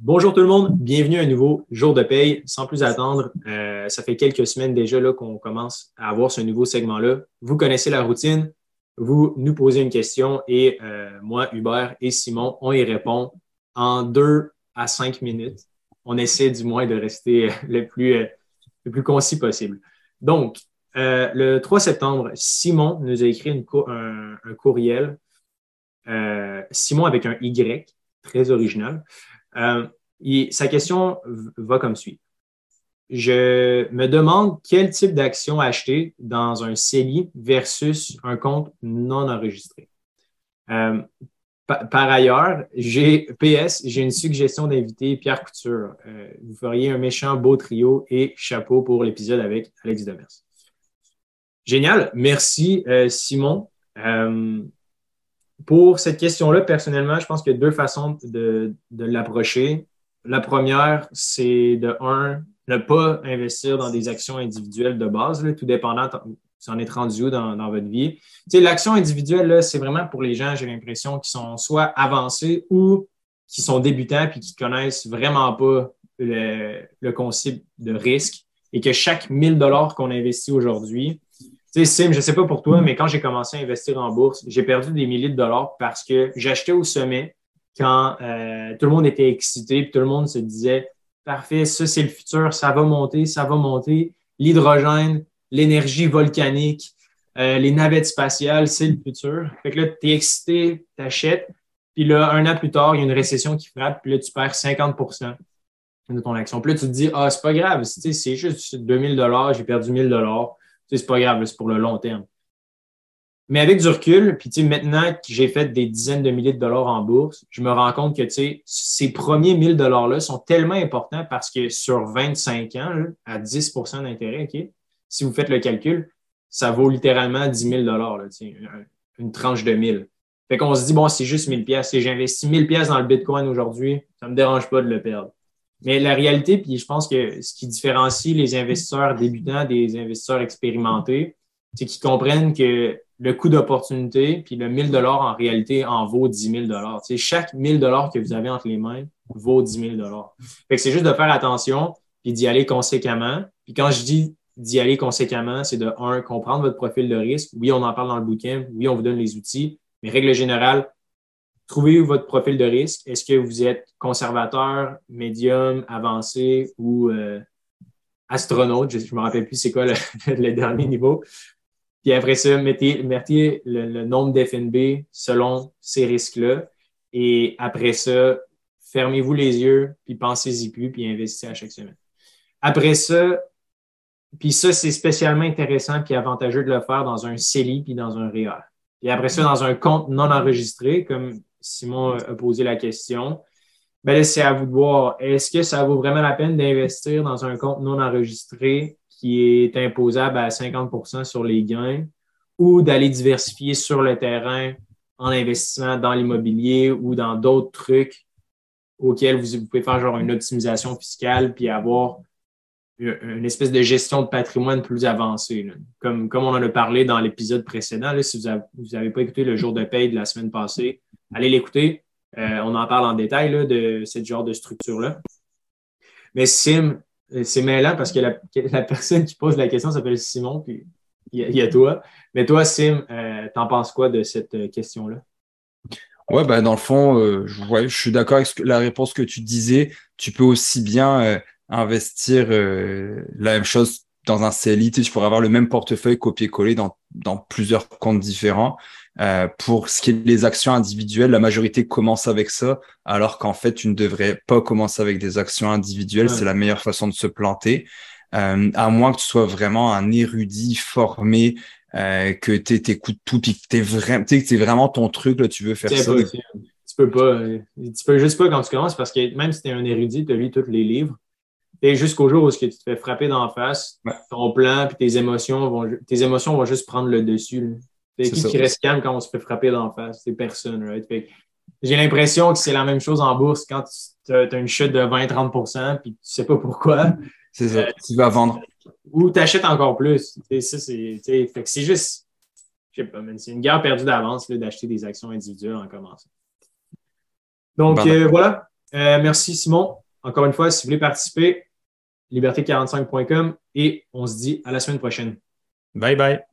Bonjour tout le monde, bienvenue à un nouveau jour de paye. Sans plus attendre, euh, ça fait quelques semaines déjà qu'on commence à avoir ce nouveau segment-là. Vous connaissez la routine, vous nous posez une question et euh, moi, Hubert et Simon, on y répond en deux à cinq minutes. On essaie du moins de rester le plus, le plus concis possible. Donc, euh, le 3 septembre, Simon nous a écrit un, courriel. Euh, Simon avec un Y, très original. Euh, sa question va comme suit. Je me demande quel type d'action acheter dans un CELI versus un compte non enregistré. par ailleurs, j'ai PS, j'ai une suggestion d'inviter Pierre Couture. vous feriez un méchant beau trio et chapeau pour l'épisode avec Alex Demers. Génial. Merci, euh, Simon. Pour cette question-là, personnellement, je pense qu'il y a deux façons de, l'approcher. La première, c'est de un, ne pas investir dans des actions individuelles de base, tout dépendant si on est rendu où dans, votre vie. L'action individuelle, c'est vraiment pour les gens, j'ai l'impression, qui sont soit avancés ou qui sont débutants puis qui connaissent vraiment pas le, le concept de risque et que chaque 1000 dollars qu'on investit aujourd'hui, tu sais, Sim, je ne sais pas pour toi, mais quand j'ai commencé à investir en bourse, j'ai perdu des milliers de dollars parce que j'achetais au sommet quand euh, tout le monde était excité, puis tout le monde se disait Parfait, ça c'est le futur, ça va monter, ça va monter. L'hydrogène, l'énergie volcanique, euh, les navettes spatiales, c'est le futur. Fait que là, tu es excité, tu achètes, puis là, un an plus tard, il y a une récession qui frappe, puis là, tu perds 50% de ton action. Puis là, tu te dis Ah, c'est pas grave, c'est juste 2000 j'ai perdu 1000 c'est pas grave, c'est pour le long terme. Mais avec du recul, puis maintenant que j'ai fait des dizaines de milliers de dollars en bourse, je me rends compte que ces premiers 1000 dollars-là sont tellement importants parce que sur 25 ans, à 10% d'intérêt, si vous faites le calcul, ça vaut littéralement 10 000 dollars, une tranche de 1000. Fait qu'on se dit, bon, c'est juste 1000 pièces. Si j'investis 1000 pièces dans le Bitcoin aujourd'hui, ça ne me dérange pas de le perdre. Mais la réalité, puis je pense que ce qui différencie les investisseurs débutants des investisseurs expérimentés, c'est qu'ils comprennent que le coût d'opportunité, puis le 1000 dollars en réalité en vaut 10 000 dollars. Chaque 1000 dollars que vous avez entre les mains vaut 10 000 dollars. c'est juste de faire attention, puis d'y aller conséquemment. Puis quand je dis d'y aller conséquemment, c'est de, un, comprendre votre profil de risque. Oui, on en parle dans le bouquin. Oui, on vous donne les outils. Mais règle générale, trouvez votre profil de risque? Est-ce que vous êtes conservateur, médium, avancé ou euh, astronaute? Je ne me rappelle plus c'est quoi le, dernier niveau. Puis après ça, mettez, mettez le, nombre d'FNB selon ces risques-là. Et après ça, fermez-vous les yeux, puis pensez-y plus, puis investissez à chaque semaine. Après ça, puis ça, c'est spécialement intéressant puis avantageux de le faire dans un CELI puis dans un REER. Puis après ça, dans un compte non enregistré, comme Simon a posé la question. Ben c'est à vous de voir. Est-ce que ça vaut vraiment la peine d'investir dans un compte non enregistré qui est imposable à 50% sur les gains ou d'aller diversifier sur le terrain en investissement dans l'immobilier ou dans d'autres trucs auxquels vous, pouvez faire genre une optimisation fiscale puis avoir une espèce de gestion de patrimoine plus avancée. Comme, comme on en a parlé dans l'épisode précédent, si vous n'avez pas écouté le jour de paye de la semaine passée, allez l'écouter. Euh, on en parle en détail de ce genre de structure-là. Mais Sim, euh, c'est mêlant parce que la, personne qui pose la question s'appelle Simon, puis il y, a toi. Mais toi, Sim, euh, t'en penses quoi de cette question-là? Ouais, ben dans le fond, je, suis d'accord avec la réponse que tu disais. Tu peux aussi bien investir la même chose dans un CLI. Tu, pourrais avoir le même portefeuille copier-coller dans, dans plusieurs comptes différents. Euh, pour ce qui est des actions individuelles, la majorité commence avec ça, alors qu'en fait, tu ne devrais pas commencer avec des actions individuelles. C'est la meilleure façon de se planter, euh, à moins que tu sois vraiment un érudit formé, euh, que tu écoutes tout, puis que tu vraiment, c'est vraiment ton truc, là, tu veux faire ça. tu peux pas. Tu peux juste pas quand tu commences, parce que même si tu es un érudit, tu lu tous les livres. Et jusqu'au jour où tu te fais frapper d'en face, ton plan puis tes émotions vont tes émotions vont juste prendre le dessus. C'est qui qui reste calme quand on se fait frapper d'en face? C'est personne, right? J'ai l'impression que c'est la même chose en bourse quand tu as, une chute de 20-30% puis tu sais pas pourquoi. C'est ça, euh, tu vas vendre. Ou tu achètes encore plus. c'est juste, je sais pas, c'est une guerre perdue d'avance d'acheter des actions individuelles en commençant. Donc, euh, voilà. merci, Simon. Encore une fois, si vous voulez participer, liberté45.com et on se dit à la semaine prochaine. Bye bye.